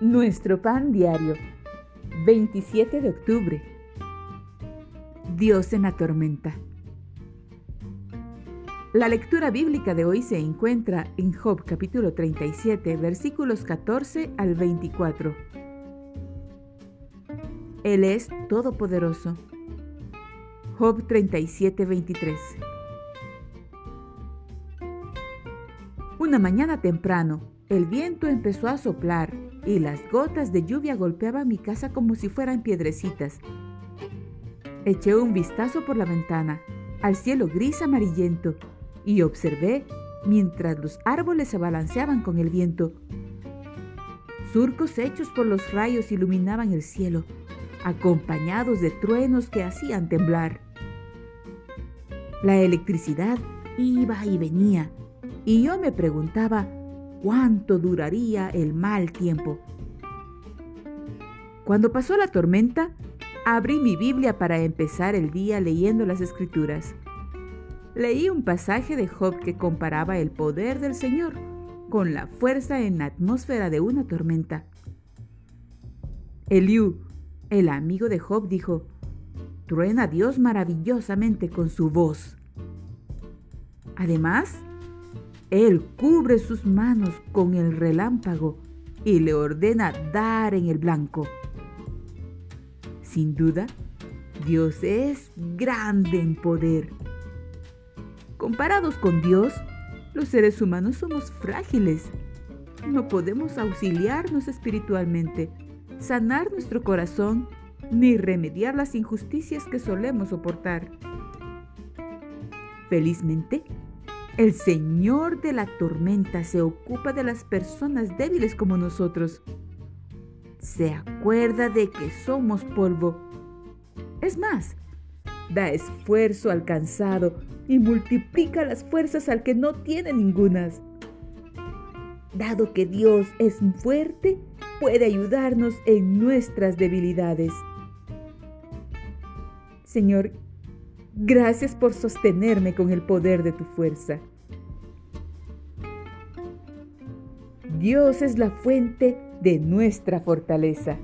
Nuestro pan diario, 27 de octubre. Dios en la tormenta. La lectura bíblica de hoy se encuentra en Job capítulo 37, versículos 14 al 24. Él es todopoderoso. Job 37, 23. Una mañana temprano, el viento empezó a soplar y las gotas de lluvia golpeaban mi casa como si fueran piedrecitas. Eché un vistazo por la ventana al cielo gris amarillento y observé mientras los árboles se balanceaban con el viento. Surcos hechos por los rayos iluminaban el cielo, acompañados de truenos que hacían temblar. La electricidad iba y venía, y yo me preguntaba cuánto duraría el mal tiempo. Cuando pasó la tormenta, abrí mi Biblia para empezar el día leyendo las escrituras. Leí un pasaje de Job que comparaba el poder del Señor con la fuerza en la atmósfera de una tormenta. Eliú, el amigo de Job, dijo, truena Dios maravillosamente con su voz. Además, él cubre sus manos con el relámpago y le ordena dar en el blanco. Sin duda, Dios es grande en poder. Comparados con Dios, los seres humanos somos frágiles. No podemos auxiliarnos espiritualmente, sanar nuestro corazón, ni remediar las injusticias que solemos soportar. Felizmente, el Señor de la tormenta se ocupa de las personas débiles como nosotros. Se acuerda de que somos polvo. Es más, da esfuerzo al cansado y multiplica las fuerzas al que no tiene ningunas. Dado que Dios es fuerte, puede ayudarnos en nuestras debilidades. Señor, Gracias por sostenerme con el poder de tu fuerza. Dios es la fuente de nuestra fortaleza.